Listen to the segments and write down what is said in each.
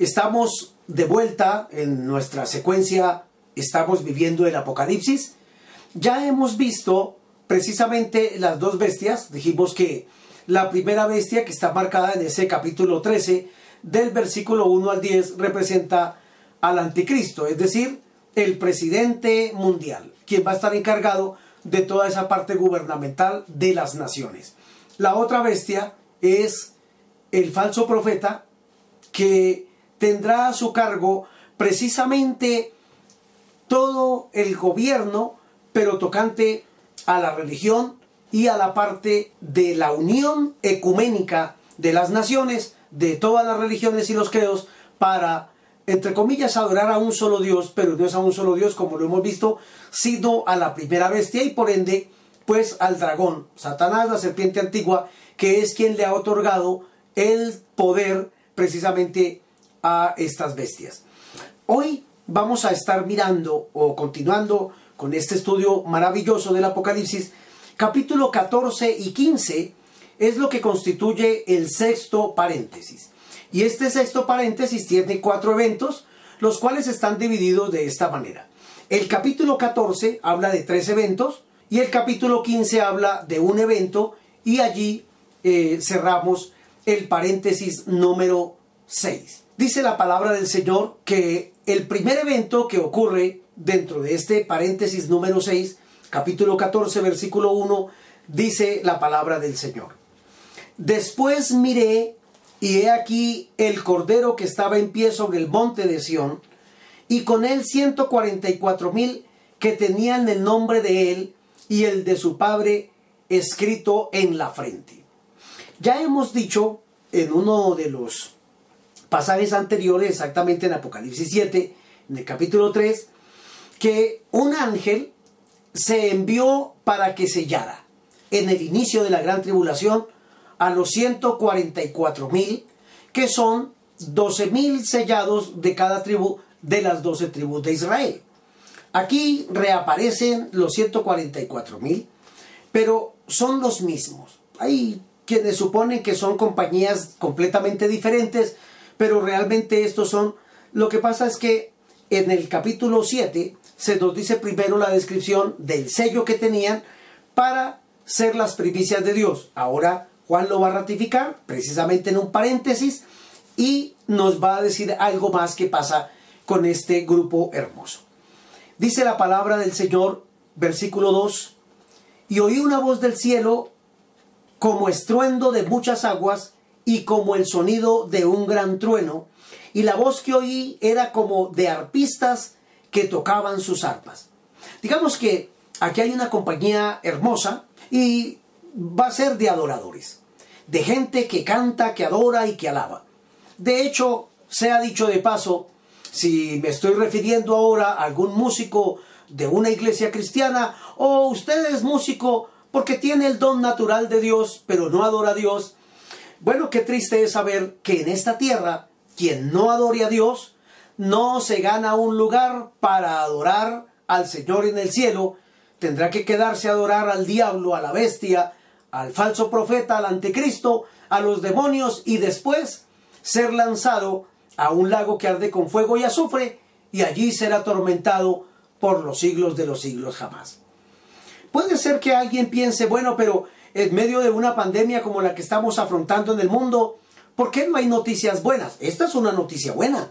Estamos de vuelta en nuestra secuencia, estamos viviendo el Apocalipsis. Ya hemos visto precisamente las dos bestias, dijimos que la primera bestia que está marcada en ese capítulo 13 del versículo 1 al 10 representa al anticristo, es decir, el presidente mundial, quien va a estar encargado de toda esa parte gubernamental de las naciones. La otra bestia es el falso profeta que tendrá a su cargo precisamente todo el gobierno, pero tocante a la religión y a la parte de la unión ecuménica de las naciones, de todas las religiones y los credos, para, entre comillas, adorar a un solo Dios, pero no es a un solo Dios, como lo hemos visto, sino a la primera bestia y por ende, pues al dragón, Satanás, la serpiente antigua, que es quien le ha otorgado el poder precisamente a estas bestias. Hoy vamos a estar mirando o continuando con este estudio maravilloso del Apocalipsis, capítulo 14 y 15 es lo que constituye el sexto paréntesis. Y este sexto paréntesis tiene cuatro eventos, los cuales están divididos de esta manera. El capítulo 14 habla de tres eventos y el capítulo 15 habla de un evento y allí eh, cerramos el paréntesis número 6. Dice la palabra del Señor que el primer evento que ocurre dentro de este paréntesis número 6, capítulo 14, versículo 1, dice la palabra del Señor. Después miré y he aquí el cordero que estaba en pie sobre el monte de Sión, y con él 144 mil que tenían el nombre de él y el de su padre escrito en la frente. Ya hemos dicho en uno de los pasajes anteriores, exactamente en Apocalipsis 7, en el capítulo 3, que un ángel se envió para que sellara en el inicio de la gran tribulación a los 144 mil, que son 12 mil sellados de cada tribu de las 12 tribus de Israel. Aquí reaparecen los 144 mil, pero son los mismos. Hay quienes suponen que son compañías completamente diferentes, pero realmente estos son... Lo que pasa es que en el capítulo 7 se nos dice primero la descripción del sello que tenían para ser las primicias de Dios. Ahora Juan lo va a ratificar precisamente en un paréntesis y nos va a decir algo más que pasa con este grupo hermoso. Dice la palabra del Señor, versículo 2, y oí una voz del cielo como estruendo de muchas aguas y como el sonido de un gran trueno, y la voz que oí era como de arpistas que tocaban sus arpas. Digamos que aquí hay una compañía hermosa y va a ser de adoradores, de gente que canta, que adora y que alaba. De hecho, se ha dicho de paso, si me estoy refiriendo ahora a algún músico de una iglesia cristiana, o usted es músico porque tiene el don natural de Dios, pero no adora a Dios, bueno, qué triste es saber que en esta tierra, quien no adore a Dios, no se gana un lugar para adorar al Señor en el cielo, tendrá que quedarse a adorar al diablo, a la bestia, al falso profeta, al anticristo, a los demonios y después ser lanzado a un lago que arde con fuego y azufre y allí ser atormentado por los siglos de los siglos jamás. Puede ser que alguien piense, bueno, pero en medio de una pandemia como la que estamos afrontando en el mundo, ¿por qué no hay noticias buenas? Esta es una noticia buena.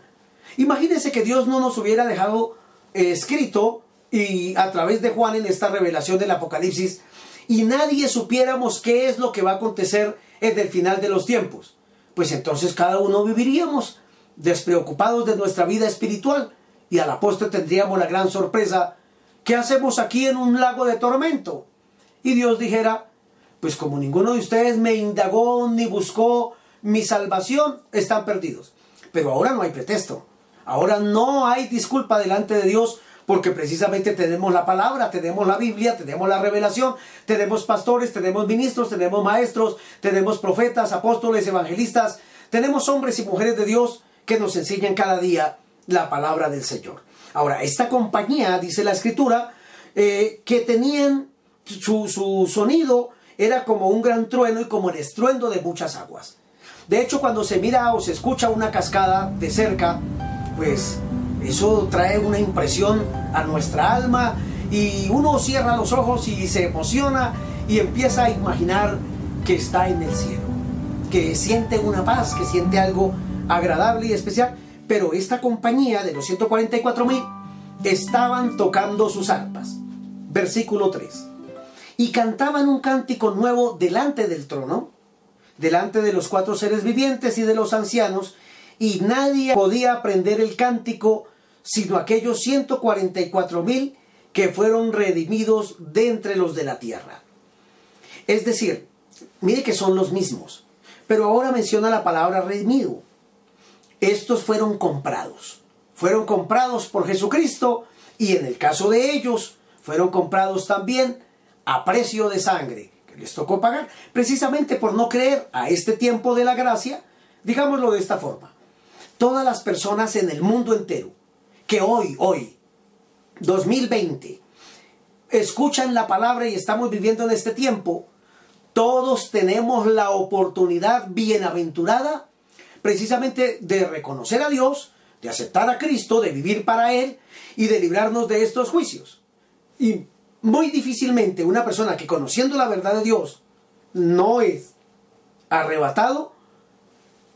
Imagínense que Dios no nos hubiera dejado eh, escrito y a través de Juan en esta revelación del Apocalipsis y nadie supiéramos qué es lo que va a acontecer en el final de los tiempos. Pues entonces cada uno viviríamos despreocupados de nuestra vida espiritual y a la postre tendríamos la gran sorpresa, ¿qué hacemos aquí en un lago de tormento? Y Dios dijera, pues como ninguno de ustedes me indagó ni buscó mi salvación, están perdidos. Pero ahora no hay pretexto. Ahora no hay disculpa delante de Dios porque precisamente tenemos la palabra, tenemos la Biblia, tenemos la revelación, tenemos pastores, tenemos ministros, tenemos maestros, tenemos profetas, apóstoles, evangelistas, tenemos hombres y mujeres de Dios que nos enseñan cada día la palabra del Señor. Ahora, esta compañía, dice la escritura, eh, que tenían su, su sonido era como un gran trueno y como el estruendo de muchas aguas. De hecho, cuando se mira o se escucha una cascada de cerca, pues eso trae una impresión a nuestra alma y uno cierra los ojos y se emociona y empieza a imaginar que está en el cielo, que siente una paz, que siente algo agradable y especial. Pero esta compañía de los 144 mil estaban tocando sus arpas. Versículo 3. Y cantaban un cántico nuevo delante del trono, delante de los cuatro seres vivientes y de los ancianos, y nadie podía aprender el cántico sino aquellos 144 mil que fueron redimidos de entre los de la tierra. Es decir, mire que son los mismos, pero ahora menciona la palabra redimido. Estos fueron comprados, fueron comprados por Jesucristo y en el caso de ellos fueron comprados también a precio de sangre, que les tocó pagar precisamente por no creer a este tiempo de la gracia, digámoslo de esta forma todas las personas en el mundo entero que hoy, hoy, 2020, escuchan la palabra y estamos viviendo en este tiempo, todos tenemos la oportunidad bienaventurada precisamente de reconocer a Dios, de aceptar a Cristo, de vivir para Él y de librarnos de estos juicios. Y muy difícilmente una persona que conociendo la verdad de Dios no es arrebatado,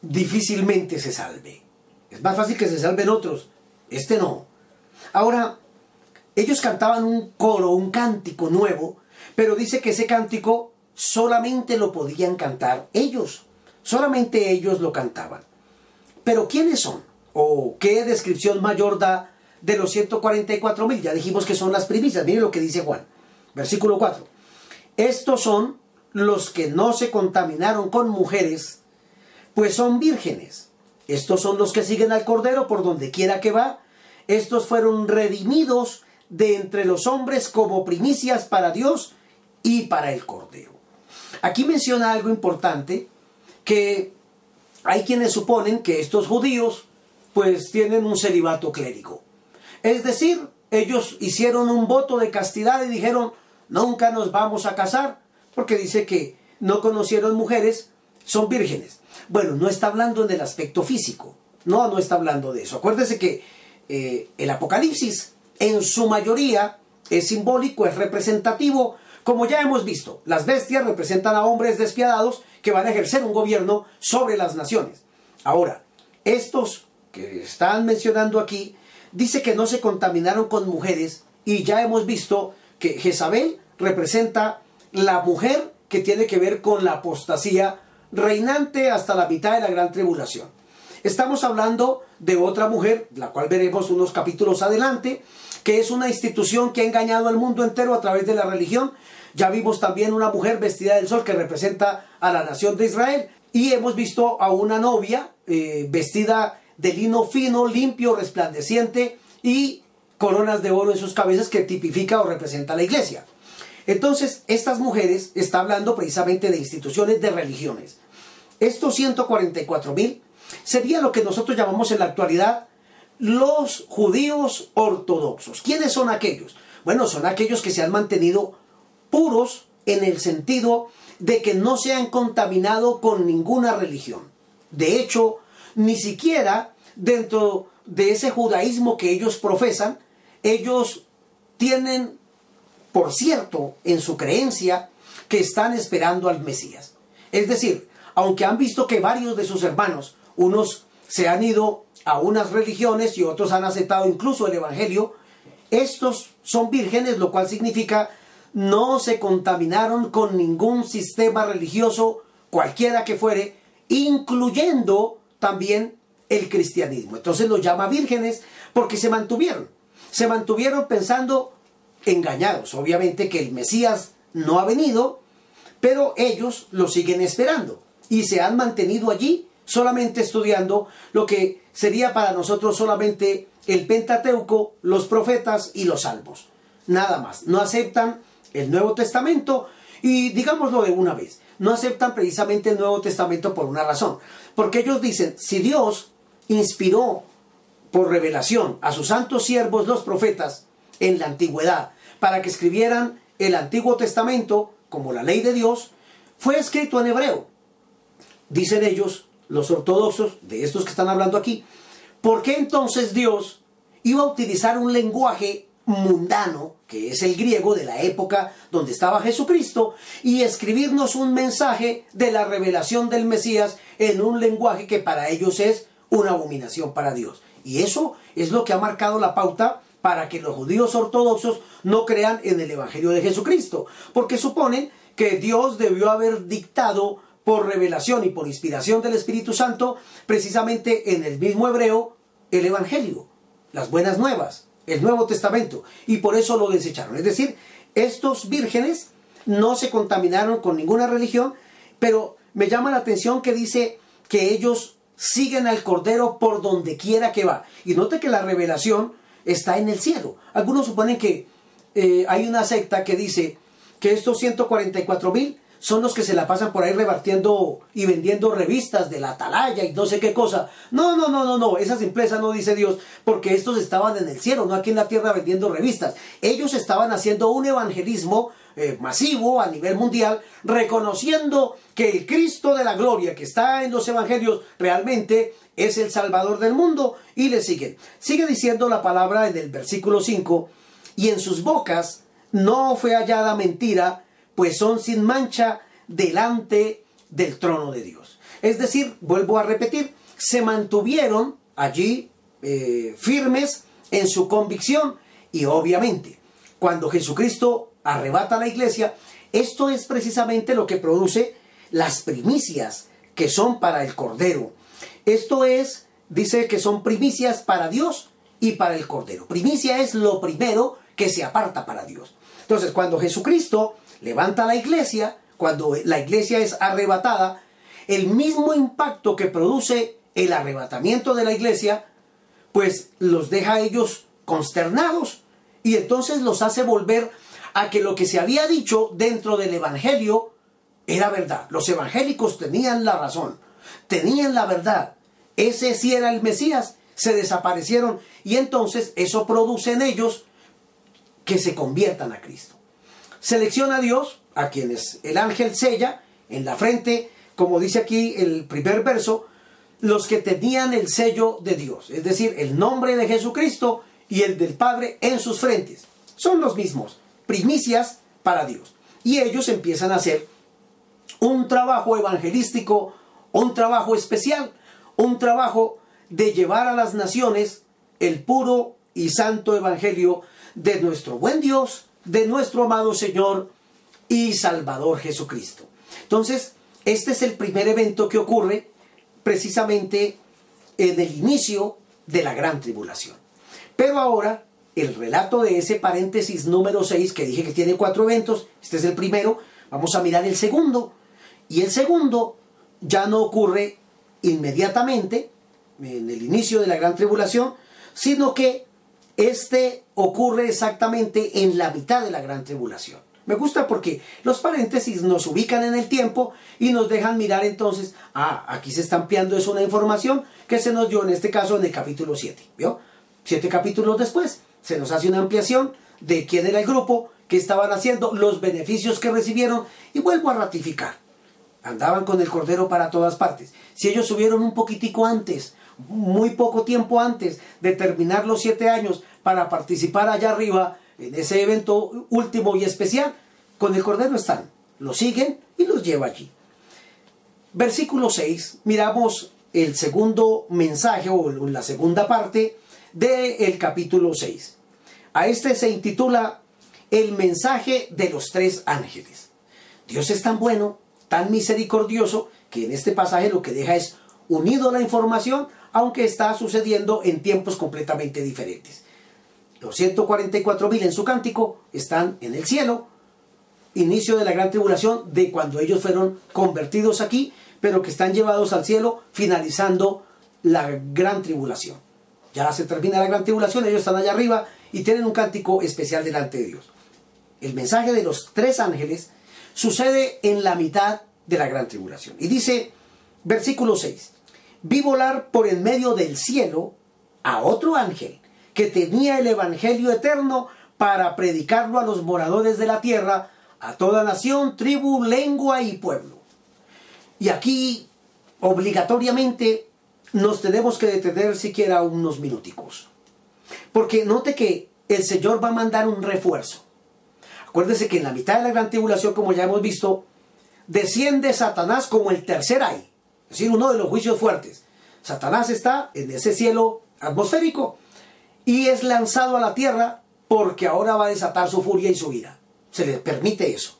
difícilmente se salve. Es más fácil que se salven otros. Este no. Ahora, ellos cantaban un coro, un cántico nuevo, pero dice que ese cántico solamente lo podían cantar ellos. Solamente ellos lo cantaban. Pero ¿quiénes son? ¿O qué descripción mayor da de los 144 mil? Ya dijimos que son las primicias. Miren lo que dice Juan. Versículo 4. Estos son los que no se contaminaron con mujeres, pues son vírgenes. Estos son los que siguen al Cordero por donde quiera que va. Estos fueron redimidos de entre los hombres como primicias para Dios y para el Cordero. Aquí menciona algo importante, que hay quienes suponen que estos judíos pues tienen un celibato clérigo. Es decir, ellos hicieron un voto de castidad y dijeron, nunca nos vamos a casar, porque dice que no conocieron mujeres, son vírgenes. Bueno, no está hablando del aspecto físico. No, no está hablando de eso. Acuérdese que eh, el Apocalipsis en su mayoría es simbólico, es representativo. Como ya hemos visto, las bestias representan a hombres despiadados que van a ejercer un gobierno sobre las naciones. Ahora, estos que están mencionando aquí, dice que no se contaminaron con mujeres y ya hemos visto que Jezabel representa la mujer que tiene que ver con la apostasía reinante hasta la mitad de la gran tribulación. Estamos hablando de otra mujer, la cual veremos unos capítulos adelante, que es una institución que ha engañado al mundo entero a través de la religión. Ya vimos también una mujer vestida del sol que representa a la nación de Israel. Y hemos visto a una novia eh, vestida de lino fino, limpio, resplandeciente y coronas de oro en sus cabezas que tipifica o representa la iglesia. Entonces, estas mujeres está hablando precisamente de instituciones de religiones. Estos 144 mil sería lo que nosotros llamamos en la actualidad los judíos ortodoxos. ¿Quiénes son aquellos? Bueno, son aquellos que se han mantenido puros en el sentido de que no se han contaminado con ninguna religión. De hecho, ni siquiera dentro de ese judaísmo que ellos profesan, ellos tienen por cierto, en su creencia, que están esperando al Mesías. Es decir, aunque han visto que varios de sus hermanos, unos se han ido a unas religiones y otros han aceptado incluso el Evangelio, estos son vírgenes, lo cual significa no se contaminaron con ningún sistema religioso, cualquiera que fuere, incluyendo también el cristianismo. Entonces los llama vírgenes porque se mantuvieron. Se mantuvieron pensando engañados. Obviamente que el Mesías no ha venido, pero ellos lo siguen esperando y se han mantenido allí solamente estudiando lo que sería para nosotros solamente el Pentateuco, los profetas y los salmos. Nada más. No aceptan el Nuevo Testamento y digámoslo de una vez, no aceptan precisamente el Nuevo Testamento por una razón. Porque ellos dicen, si Dios inspiró por revelación a sus santos siervos los profetas en la antigüedad para que escribieran el Antiguo Testamento como la ley de Dios, fue escrito en hebreo. Dicen ellos, los ortodoxos, de estos que están hablando aquí, ¿por qué entonces Dios iba a utilizar un lenguaje mundano, que es el griego de la época donde estaba Jesucristo, y escribirnos un mensaje de la revelación del Mesías en un lenguaje que para ellos es una abominación para Dios. Y eso es lo que ha marcado la pauta para que los judíos ortodoxos no crean en el Evangelio de Jesucristo, porque suponen que Dios debió haber dictado por revelación y por inspiración del Espíritu Santo, precisamente en el mismo hebreo, el Evangelio, las buenas nuevas, el Nuevo Testamento, y por eso lo desecharon. Es decir, estos vírgenes no se contaminaron con ninguna religión, pero me llama la atención que dice que ellos siguen al Cordero por donde quiera que va. Y note que la revelación está en el cielo. Algunos suponen que eh, hay una secta que dice que estos 144 mil son los que se la pasan por ahí repartiendo y vendiendo revistas de la atalaya y no sé qué cosa. No, no, no, no, no, esa simpleza no dice Dios, porque estos estaban en el cielo, no aquí en la tierra vendiendo revistas. Ellos estaban haciendo un evangelismo eh, masivo a nivel mundial, reconociendo que el Cristo de la gloria que está en los evangelios realmente es el Salvador del mundo y le siguen. Sigue diciendo la palabra en el versículo 5, y en sus bocas no fue hallada mentira, pues son sin mancha delante del trono de Dios. Es decir, vuelvo a repetir, se mantuvieron allí eh, firmes en su convicción y obviamente cuando Jesucristo arrebata a la iglesia, esto es precisamente lo que produce las primicias que son para el Cordero. Esto es, dice que son primicias para Dios y para el Cordero. Primicia es lo primero que se aparta para Dios. Entonces, cuando Jesucristo levanta la iglesia, cuando la iglesia es arrebatada, el mismo impacto que produce el arrebatamiento de la iglesia, pues los deja a ellos consternados y entonces los hace volver a que lo que se había dicho dentro del Evangelio era verdad. Los evangélicos tenían la razón, tenían la verdad. Ese sí era el Mesías, se desaparecieron y entonces eso produce en ellos que se conviertan a Cristo. Selecciona a Dios, a quienes el ángel sella en la frente, como dice aquí el primer verso, los que tenían el sello de Dios, es decir, el nombre de Jesucristo y el del Padre en sus frentes. Son los mismos, primicias para Dios. Y ellos empiezan a hacer un trabajo evangelístico, un trabajo especial, un trabajo de llevar a las naciones el puro y santo evangelio de nuestro buen Dios de nuestro amado Señor y Salvador Jesucristo. Entonces, este es el primer evento que ocurre precisamente en el inicio de la gran tribulación. Pero ahora, el relato de ese paréntesis número 6, que dije que tiene cuatro eventos, este es el primero, vamos a mirar el segundo. Y el segundo ya no ocurre inmediatamente, en el inicio de la gran tribulación, sino que este ocurre exactamente en la mitad de la gran tribulación. Me gusta porque los paréntesis nos ubican en el tiempo y nos dejan mirar entonces, ah, aquí se está ampliando es una información que se nos dio en este caso en el capítulo 7, ¿vio? Siete capítulos después se nos hace una ampliación de quién era el grupo, qué estaban haciendo, los beneficios que recibieron y vuelvo a ratificar. Andaban con el Cordero para todas partes. Si ellos subieron un poquitico antes, muy poco tiempo antes de terminar los siete años para participar allá arriba en ese evento último y especial, con el Cordero están, lo siguen y los lleva allí. Versículo 6, miramos el segundo mensaje o la segunda parte del capítulo 6. A este se intitula El mensaje de los tres ángeles. Dios es tan bueno, tan misericordioso, que en este pasaje lo que deja es unido la información aunque está sucediendo en tiempos completamente diferentes. Los 144 mil en su cántico están en el cielo, inicio de la gran tribulación de cuando ellos fueron convertidos aquí, pero que están llevados al cielo finalizando la gran tribulación. Ya se termina la gran tribulación, ellos están allá arriba y tienen un cántico especial delante de Dios. El mensaje de los tres ángeles sucede en la mitad de la gran tribulación. Y dice, versículo 6, vi volar por en medio del cielo a otro ángel que tenía el Evangelio eterno para predicarlo a los moradores de la tierra, a toda nación, tribu, lengua y pueblo. Y aquí, obligatoriamente, nos tenemos que detener siquiera unos minuticos. Porque note que el Señor va a mandar un refuerzo. Acuérdese que en la mitad de la gran tribulación, como ya hemos visto, desciende Satanás como el tercer ay, es decir, uno de los juicios fuertes. Satanás está en ese cielo atmosférico y es lanzado a la tierra porque ahora va a desatar su furia y su ira. Se le permite eso.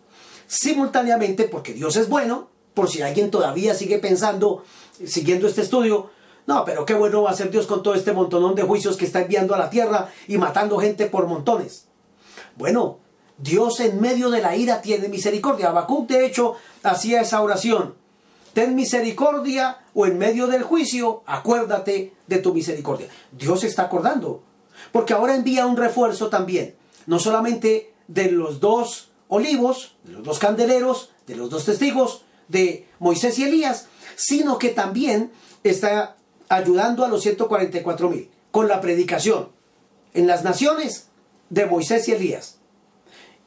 Simultáneamente, porque Dios es bueno, por si alguien todavía sigue pensando, siguiendo este estudio, no, pero qué bueno va a ser Dios con todo este montonón de juicios que está enviando a la tierra y matando gente por montones. Bueno, Dios en medio de la ira tiene misericordia. Habacuc de hecho hacía esa oración. Ten misericordia o en medio del juicio, acuérdate de tu misericordia. Dios está acordando. Porque ahora envía un refuerzo también. No solamente de los dos olivos, de los dos candeleros, de los dos testigos, de Moisés y Elías, sino que también está ayudando a los 144 mil con la predicación en las naciones de Moisés y Elías.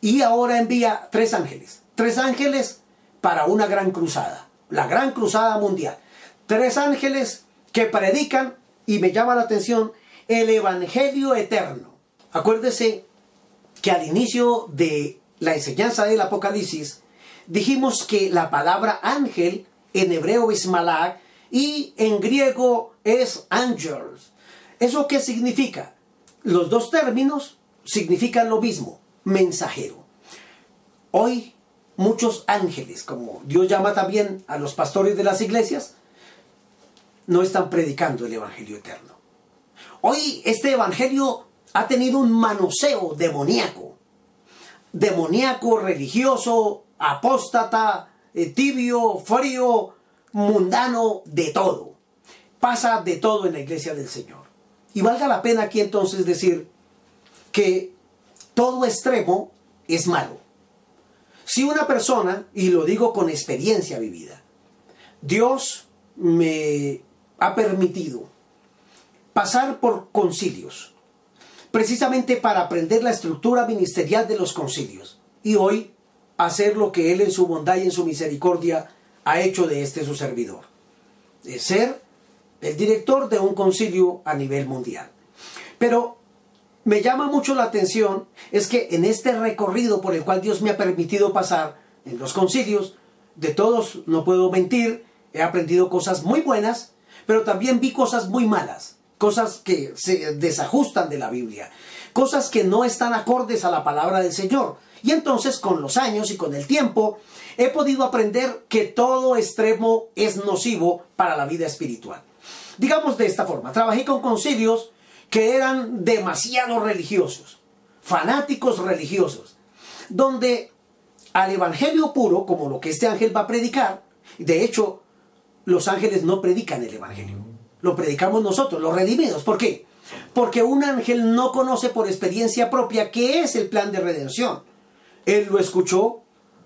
Y ahora envía tres ángeles, tres ángeles para una gran cruzada, la gran cruzada mundial. Tres ángeles que predican, y me llama la atención, el Evangelio eterno. Acuérdese que al inicio de la enseñanza del Apocalipsis dijimos que la palabra ángel en hebreo es malak y en griego es angels. ¿Eso qué significa? Los dos términos significan lo mismo, mensajero. Hoy muchos ángeles, como Dios llama también a los pastores de las iglesias, no están predicando el Evangelio eterno. Hoy este Evangelio ha tenido un manoseo demoníaco, demoníaco religioso, apóstata, eh, tibio, frío, mundano, de todo. Pasa de todo en la iglesia del Señor. Y valga la pena aquí entonces decir que todo extremo es malo. Si una persona, y lo digo con experiencia vivida, Dios me ha permitido pasar por concilios, precisamente para aprender la estructura ministerial de los concilios, y hoy hacer lo que Él en su bondad y en su misericordia ha hecho de este su servidor, de ser el director de un concilio a nivel mundial. Pero me llama mucho la atención es que en este recorrido por el cual Dios me ha permitido pasar en los concilios, de todos no puedo mentir, he aprendido cosas muy buenas, pero también vi cosas muy malas, cosas que se desajustan de la Biblia, cosas que no están acordes a la palabra del Señor. Y entonces con los años y con el tiempo he podido aprender que todo extremo es nocivo para la vida espiritual. Digamos de esta forma, trabajé con concilios que eran demasiado religiosos, fanáticos religiosos, donde al evangelio puro, como lo que este ángel va a predicar, de hecho, los ángeles no predican el evangelio, lo predicamos nosotros, los redimidos. ¿Por qué? Porque un ángel no conoce por experiencia propia qué es el plan de redención. Él lo escuchó,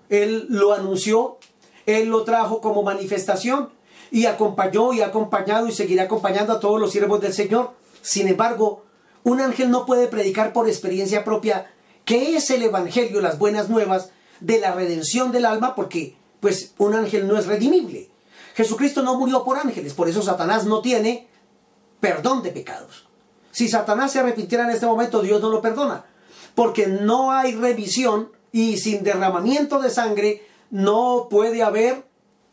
él lo anunció, él lo trajo como manifestación y acompañó y ha acompañado y seguirá acompañando a todos los siervos del Señor. Sin embargo, un ángel no puede predicar por experiencia propia qué es el evangelio, las buenas nuevas de la redención del alma, porque pues un ángel no es redimible. Jesucristo no murió por ángeles, por eso Satanás no tiene perdón de pecados. Si Satanás se arrepintiera en este momento, Dios no lo perdona, porque no hay revisión y sin derramamiento de sangre no puede haber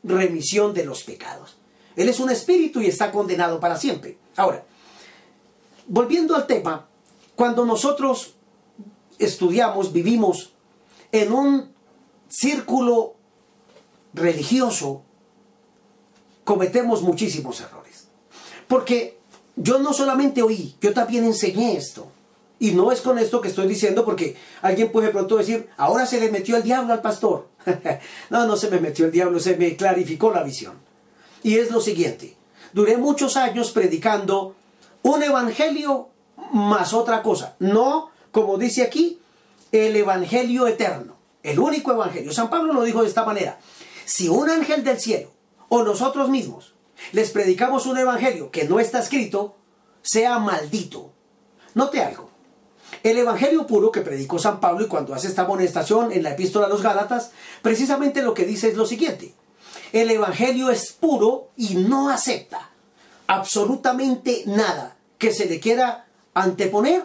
remisión de los pecados. Él es un espíritu y está condenado para siempre. Ahora, volviendo al tema, cuando nosotros estudiamos, vivimos en un círculo religioso, cometemos muchísimos errores. Porque yo no solamente oí, yo también enseñé esto. Y no es con esto que estoy diciendo porque alguien puede pronto decir, ahora se le metió el diablo al pastor. no, no se me metió el diablo, se me clarificó la visión. Y es lo siguiente, duré muchos años predicando un evangelio más otra cosa. No, como dice aquí, el evangelio eterno, el único evangelio. San Pablo lo dijo de esta manera. Si un ángel del cielo o nosotros mismos les predicamos un evangelio que no está escrito, sea maldito. Note algo. El evangelio puro que predicó San Pablo y cuando hace esta amonestación en la epístola a los Gálatas, precisamente lo que dice es lo siguiente. El evangelio es puro y no acepta absolutamente nada que se le quiera anteponer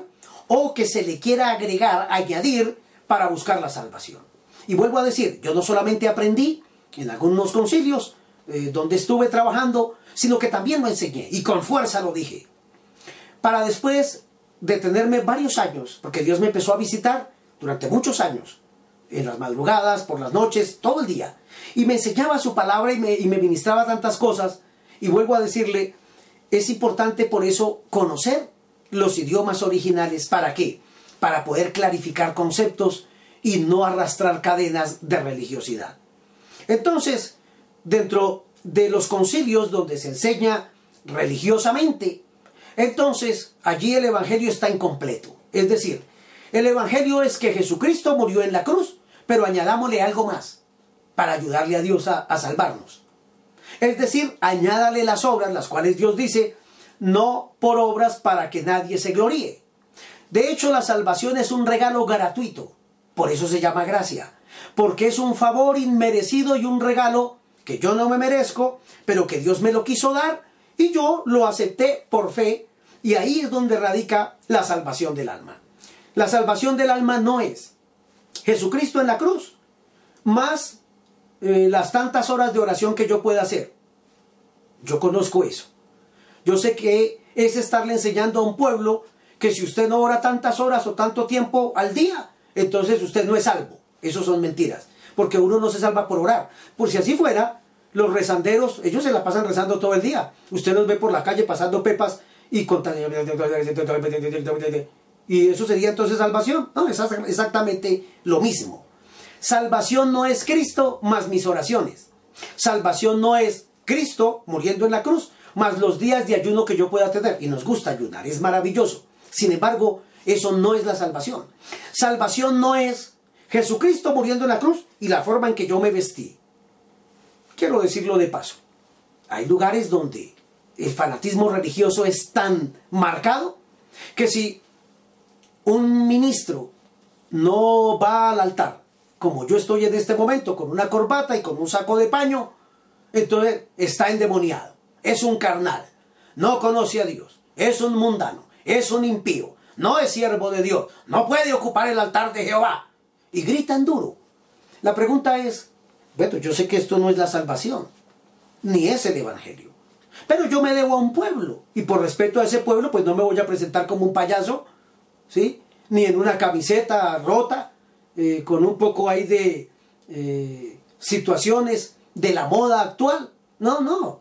o que se le quiera agregar, añadir para buscar la salvación. Y vuelvo a decir, yo no solamente aprendí en algunos concilios eh, donde estuve trabajando, sino que también lo enseñé y con fuerza lo dije. Para después de tenerme varios años, porque Dios me empezó a visitar durante muchos años, en las madrugadas, por las noches, todo el día, y me enseñaba su palabra y me ministraba tantas cosas, y vuelvo a decirle, es importante por eso conocer los idiomas originales. ¿Para qué? Para poder clarificar conceptos y no arrastrar cadenas de religiosidad. Entonces, dentro de los concilios donde se enseña religiosamente, entonces allí el Evangelio está incompleto. Es decir, el Evangelio es que Jesucristo murió en la cruz, pero añadámosle algo más para ayudarle a Dios a, a salvarnos. Es decir, añádale las obras, las cuales Dios dice, no por obras para que nadie se gloríe. De hecho, la salvación es un regalo gratuito, por eso se llama gracia, porque es un favor inmerecido y un regalo que yo no me merezco, pero que Dios me lo quiso dar y yo lo acepté por fe, y ahí es donde radica la salvación del alma. La salvación del alma no es Jesucristo en la cruz, más eh, las tantas horas de oración que yo pueda hacer. Yo conozco eso. Yo sé que es estarle enseñando a un pueblo que si usted no ora tantas horas o tanto tiempo al día, entonces usted no es salvo. Eso son mentiras. Porque uno no se salva por orar. Por si así fuera, los rezanderos, ellos se la pasan rezando todo el día. Usted los ve por la calle pasando pepas y contando. Y eso sería entonces salvación. No, es exactamente lo mismo. Salvación no es Cristo más mis oraciones. Salvación no es Cristo muriendo en la cruz más los días de ayuno que yo pueda tener. Y nos gusta ayunar, es maravilloso. Sin embargo, eso no es la salvación. Salvación no es Jesucristo muriendo en la cruz y la forma en que yo me vestí. Quiero decirlo de paso. Hay lugares donde el fanatismo religioso es tan marcado que si un ministro no va al altar como yo estoy en este momento, con una corbata y con un saco de paño, entonces está endemoniado, es un carnal, no conoce a Dios, es un mundano, es un impío, no es siervo de Dios, no puede ocupar el altar de Jehová. Y gritan duro. La pregunta es, bueno, yo sé que esto no es la salvación, ni es el Evangelio. Pero yo me debo a un pueblo, y por respeto a ese pueblo, pues no me voy a presentar como un payaso, ¿sí? Ni en una camiseta rota, eh, con un poco ahí de eh, situaciones de la moda actual. No, no.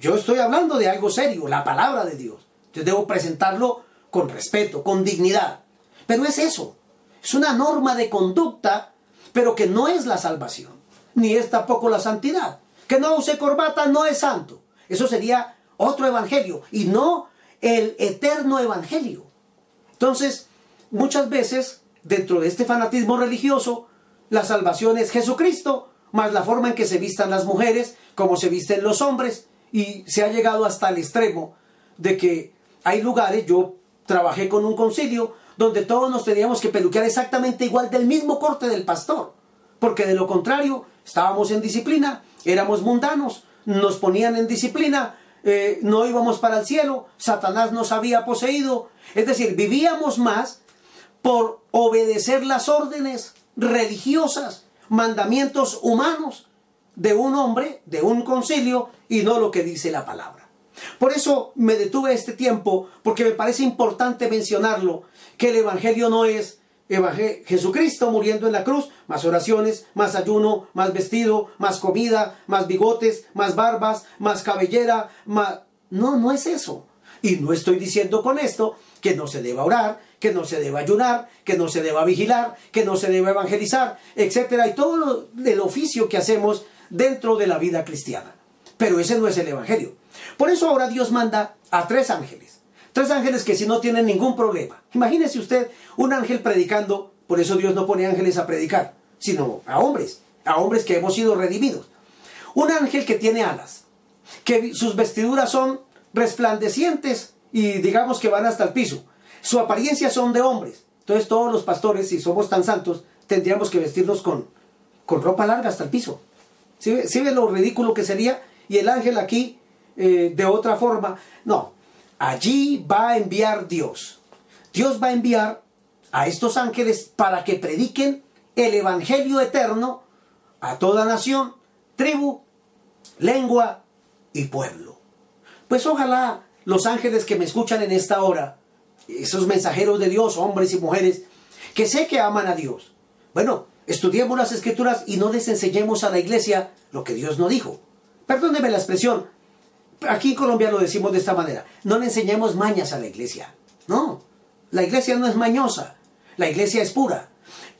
Yo estoy hablando de algo serio, la palabra de Dios. Yo debo presentarlo con respeto, con dignidad. Pero es eso. Es una norma de conducta, pero que no es la salvación. Ni es tampoco la santidad. Que no use corbata no es santo. Eso sería otro evangelio y no el eterno evangelio. Entonces, muchas veces dentro de este fanatismo religioso, la salvación es Jesucristo, más la forma en que se vistan las mujeres, como se visten los hombres, y se ha llegado hasta el extremo de que hay lugares, yo trabajé con un concilio, donde todos nos teníamos que peluquear exactamente igual del mismo corte del pastor, porque de lo contrario estábamos en disciplina, éramos mundanos, nos ponían en disciplina, eh, no íbamos para el cielo, Satanás nos había poseído, es decir, vivíamos más por obedecer las órdenes religiosas, mandamientos humanos de un hombre, de un concilio, y no lo que dice la palabra. Por eso me detuve este tiempo, porque me parece importante mencionarlo, que el Evangelio no es Jesucristo muriendo en la cruz, más oraciones, más ayuno, más vestido, más comida, más bigotes, más barbas, más cabellera, más... No, no es eso. Y no estoy diciendo con esto que no se deba orar, que no se deba ayunar, que no se deba vigilar, que no se deba evangelizar, etcétera, y todo el oficio que hacemos dentro de la vida cristiana. Pero ese no es el Evangelio. Por eso ahora Dios manda a tres ángeles. Tres ángeles que si no tienen ningún problema. Imagínese usted un ángel predicando, por eso Dios no pone ángeles a predicar, sino a hombres, a hombres que hemos sido redimidos. Un ángel que tiene alas, que sus vestiduras son resplandecientes y digamos que van hasta el piso. Su apariencia son de hombres. Entonces todos los pastores, si somos tan santos, tendríamos que vestirnos con, con ropa larga hasta el piso. ¿Sí, ve lo ridículo que sería? Y el ángel aquí, eh, de otra forma, no. Allí va a enviar Dios. Dios va a enviar a estos ángeles para que prediquen el Evangelio eterno a toda nación, tribu, lengua y pueblo. Pues ojalá los ángeles que me escuchan en esta hora, esos mensajeros de Dios, hombres y mujeres, que sé que aman a Dios. Bueno, estudiemos las escrituras y no les enseñemos a la iglesia lo que Dios no dijo. Perdóneme la expresión, aquí en Colombia lo decimos de esta manera, no le enseñemos mañas a la iglesia. No, la iglesia no es mañosa, la iglesia es pura.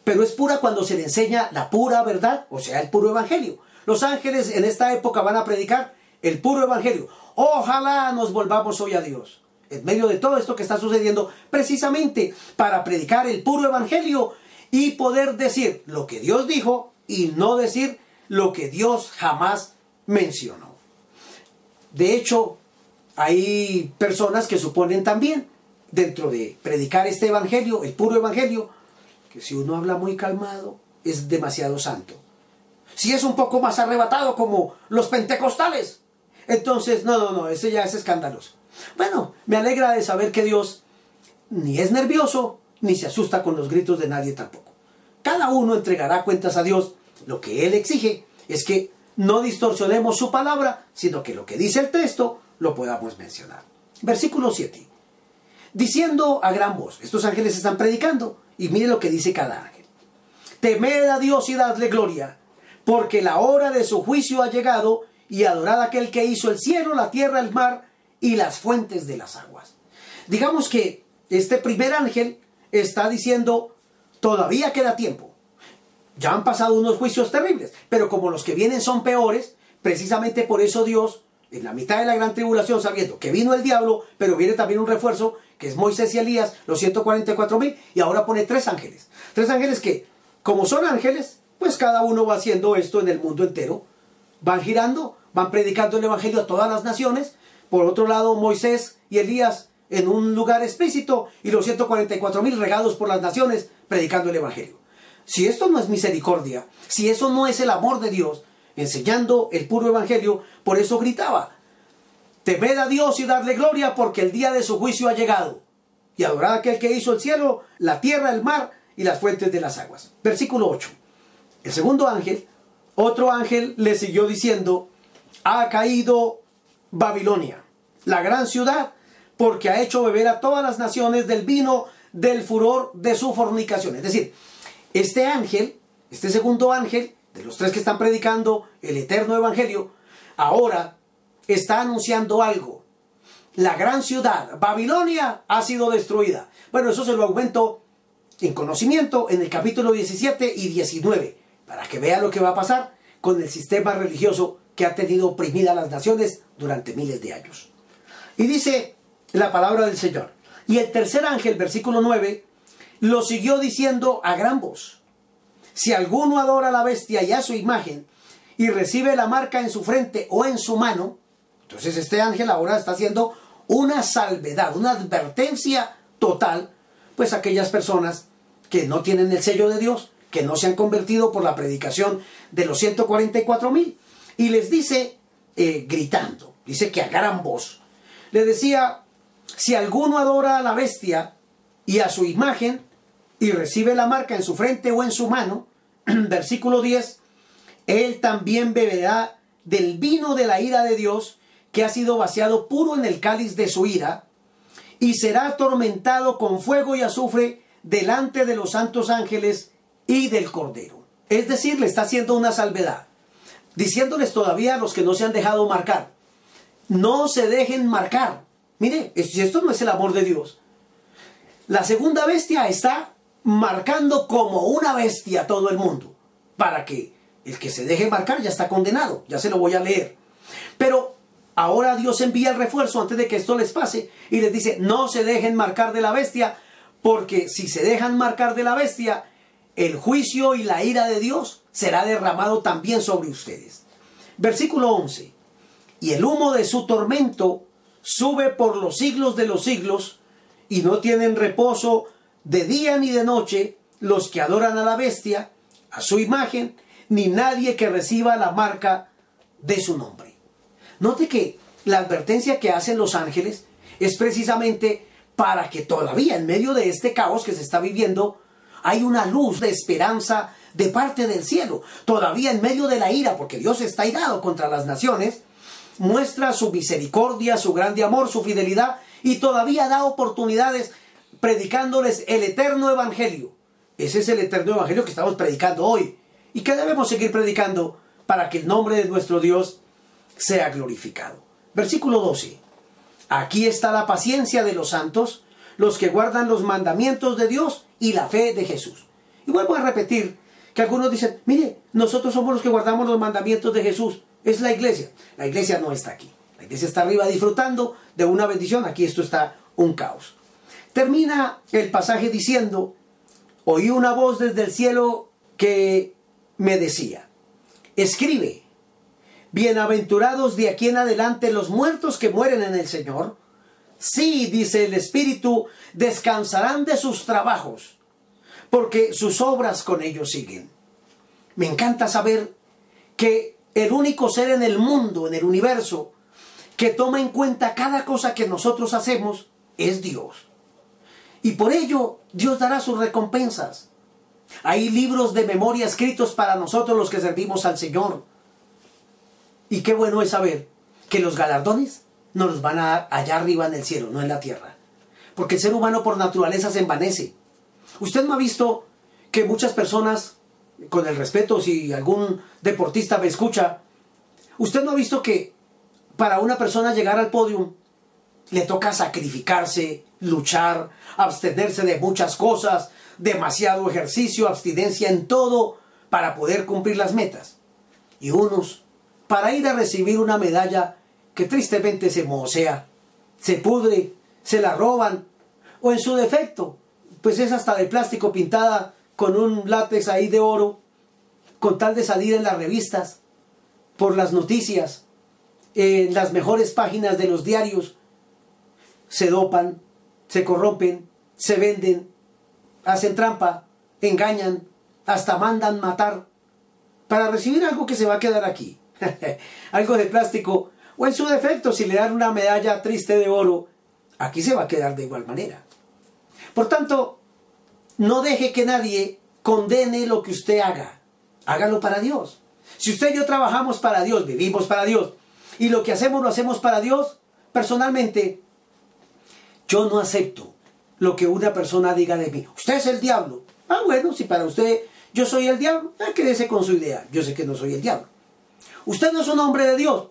Pero es pura cuando se le enseña la pura verdad, o sea, el puro evangelio. Los ángeles en esta época van a predicar el puro evangelio. Ojalá nos volvamos hoy a Dios. En medio de todo esto que está sucediendo, precisamente para predicar el puro evangelio y poder decir lo que Dios dijo y no decir lo que Dios jamás mencionó. De hecho, hay personas que suponen también, dentro de predicar este evangelio, el puro evangelio, que si uno habla muy calmado, es demasiado santo. Si es un poco más arrebatado como los pentecostales, entonces, no, no, no, ese ya es escandaloso. Bueno, me alegra de saber que Dios ni es nervioso, ni se asusta con los gritos de nadie tampoco. Cada uno entregará cuentas a Dios. Lo que Él exige es que no distorsionemos su palabra, sino que lo que dice el texto lo podamos mencionar. Versículo 7. Diciendo a gran voz, estos ángeles están predicando, y mire lo que dice cada ángel. Temed a Dios y dadle gloria, porque la hora de su juicio ha llegado, y adorad a aquel que hizo el cielo, la tierra, el mar y las fuentes de las aguas. Digamos que este primer ángel está diciendo, todavía queda tiempo. Ya han pasado unos juicios terribles, pero como los que vienen son peores, precisamente por eso Dios, en la mitad de la gran tribulación, sabiendo que vino el diablo, pero viene también un refuerzo, que es Moisés y Elías, los 144 mil, y ahora pone tres ángeles. Tres ángeles que, como son ángeles, pues cada uno va haciendo esto en el mundo entero. Van girando, van predicando el Evangelio a todas las naciones. Por otro lado, Moisés y Elías en un lugar explícito y los 144 mil regados por las naciones predicando el Evangelio. Si esto no es misericordia, si eso no es el amor de Dios, enseñando el puro Evangelio, por eso gritaba, temed a Dios y darle gloria porque el día de su juicio ha llegado. Y adorad a aquel que hizo el cielo, la tierra, el mar y las fuentes de las aguas. Versículo 8. El segundo ángel, otro ángel le siguió diciendo, ha caído Babilonia, la gran ciudad, porque ha hecho beber a todas las naciones del vino del furor de su fornicación. Es decir, este ángel, este segundo ángel, de los tres que están predicando el eterno evangelio, ahora está anunciando algo. La gran ciudad, Babilonia, ha sido destruida. Bueno, eso se lo aumento en conocimiento en el capítulo 17 y 19, para que vea lo que va a pasar con el sistema religioso que ha tenido oprimida a las naciones durante miles de años. Y dice la palabra del Señor. Y el tercer ángel, versículo 9, lo siguió diciendo a gran voz. Si alguno adora a la bestia y a su imagen y recibe la marca en su frente o en su mano, entonces este ángel ahora está haciendo una salvedad, una advertencia total, pues aquellas personas que no tienen el sello de Dios, que no se han convertido por la predicación de los 144 mil. Y les dice, eh, gritando, dice que a gran voz, le decía, si alguno adora a la bestia y a su imagen y recibe la marca en su frente o en su mano, versículo 10, él también beberá del vino de la ira de Dios que ha sido vaciado puro en el cáliz de su ira y será atormentado con fuego y azufre delante de los santos ángeles y del Cordero. Es decir, le está haciendo una salvedad, diciéndoles todavía a los que no se han dejado marcar, no se dejen marcar, Mire, esto no es el amor de Dios. La segunda bestia está marcando como una bestia todo el mundo, para que el que se deje marcar ya está condenado, ya se lo voy a leer. Pero ahora Dios envía el refuerzo antes de que esto les pase y les dice, no se dejen marcar de la bestia, porque si se dejan marcar de la bestia, el juicio y la ira de Dios será derramado también sobre ustedes. Versículo 11. Y el humo de su tormento sube por los siglos de los siglos, y no tienen reposo de día ni de noche los que adoran a la bestia, a su imagen, ni nadie que reciba la marca de su nombre. Note que la advertencia que hacen los ángeles es precisamente para que todavía en medio de este caos que se está viviendo hay una luz de esperanza de parte del cielo. Todavía en medio de la ira, porque Dios está irado contra las naciones, muestra su misericordia, su grande amor, su fidelidad y todavía da oportunidades predicándoles el eterno evangelio. Ese es el eterno evangelio que estamos predicando hoy y que debemos seguir predicando para que el nombre de nuestro Dios sea glorificado. Versículo 12. Aquí está la paciencia de los santos, los que guardan los mandamientos de Dios y la fe de Jesús. Y vuelvo a repetir algunos dicen, mire, nosotros somos los que guardamos los mandamientos de Jesús. Es la iglesia. La iglesia no está aquí. La iglesia está arriba disfrutando de una bendición. Aquí esto está un caos. Termina el pasaje diciendo, oí una voz desde el cielo que me decía, escribe, bienaventurados de aquí en adelante los muertos que mueren en el Señor. Sí, dice el Espíritu, descansarán de sus trabajos, porque sus obras con ellos siguen. Me encanta saber que el único ser en el mundo, en el universo, que toma en cuenta cada cosa que nosotros hacemos, es Dios. Y por ello Dios dará sus recompensas. Hay libros de memoria escritos para nosotros los que servimos al Señor. Y qué bueno es saber que los galardones nos los van a dar allá arriba en el cielo, no en la tierra. Porque el ser humano por naturaleza se envanece. Usted no ha visto que muchas personas, con el respeto, si algún deportista me escucha, usted no ha visto que para una persona llegar al podio le toca sacrificarse, luchar, abstenerse de muchas cosas, demasiado ejercicio, abstinencia en todo para poder cumplir las metas. Y unos, para ir a recibir una medalla que tristemente se mosea, se pudre, se la roban, o en su defecto, pues es hasta de plástico pintada con un látex ahí de oro, con tal de salir en las revistas, por las noticias, en las mejores páginas de los diarios, se dopan, se corrompen, se venden, hacen trampa, engañan, hasta mandan matar para recibir algo que se va a quedar aquí. algo de plástico o en su defecto si le dan una medalla triste de oro, aquí se va a quedar de igual manera. Por tanto, no deje que nadie condene lo que usted haga. Hágalo para Dios. Si usted y yo trabajamos para Dios, vivimos para Dios, y lo que hacemos lo hacemos para Dios, personalmente, yo no acepto lo que una persona diga de mí. Usted es el diablo. Ah, bueno, si para usted yo soy el diablo, ah, quédese con su idea. Yo sé que no soy el diablo. Usted no es un hombre de Dios.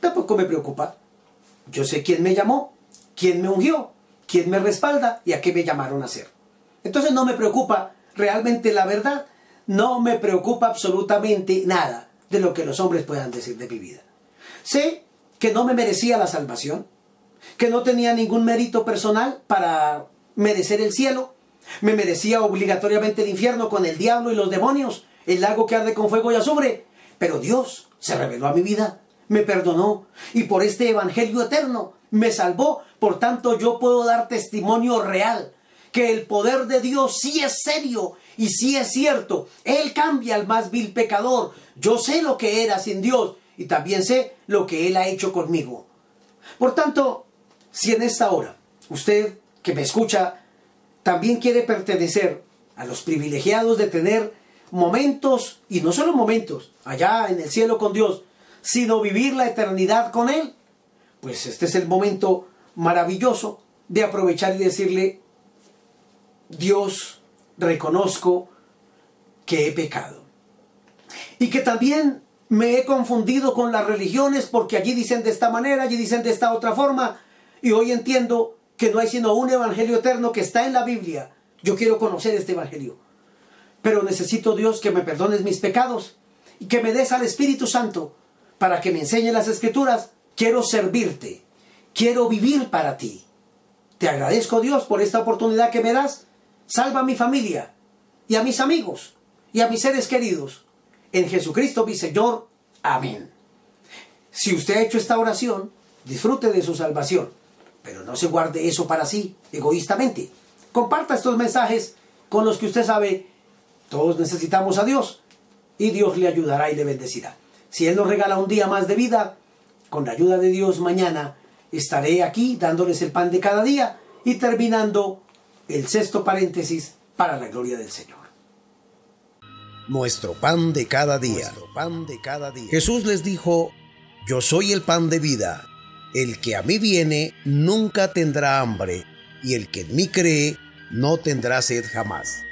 Tampoco me preocupa. Yo sé quién me llamó, quién me ungió, quién me respalda y a qué me llamaron a hacer. Entonces no me preocupa realmente la verdad. No me preocupa absolutamente nada de lo que los hombres puedan decir de mi vida. Sé que no me merecía la salvación, que no tenía ningún mérito personal para merecer el cielo, me merecía obligatoriamente el infierno con el diablo y los demonios, el lago que arde con fuego y azufre, pero Dios se reveló a mi vida, me perdonó y por este evangelio eterno me salvó, por tanto yo puedo dar testimonio real que el poder de Dios sí es serio y sí es cierto. Él cambia al más vil pecador. Yo sé lo que era sin Dios y también sé lo que Él ha hecho conmigo. Por tanto, si en esta hora usted que me escucha también quiere pertenecer a los privilegiados de tener momentos, y no solo momentos, allá en el cielo con Dios, sino vivir la eternidad con Él, pues este es el momento maravilloso de aprovechar y decirle, Dios, reconozco que he pecado. Y que también me he confundido con las religiones porque allí dicen de esta manera, allí dicen de esta otra forma, y hoy entiendo que no hay sino un evangelio eterno que está en la Biblia. Yo quiero conocer este evangelio. Pero necesito Dios que me perdones mis pecados y que me des al Espíritu Santo para que me enseñe las escrituras. Quiero servirte. Quiero vivir para ti. Te agradezco Dios por esta oportunidad que me das. Salva a mi familia y a mis amigos y a mis seres queridos. En Jesucristo mi Señor. Amén. Si usted ha hecho esta oración, disfrute de su salvación, pero no se guarde eso para sí, egoístamente. Comparta estos mensajes con los que usted sabe, todos necesitamos a Dios y Dios le ayudará y le bendecirá. Si Él nos regala un día más de vida, con la ayuda de Dios mañana estaré aquí dándoles el pan de cada día y terminando el sexto paréntesis para la gloria del Señor. Nuestro pan de cada día. pan de cada día. Jesús les dijo, yo soy el pan de vida. El que a mí viene nunca tendrá hambre, y el que en mí cree no tendrá sed jamás.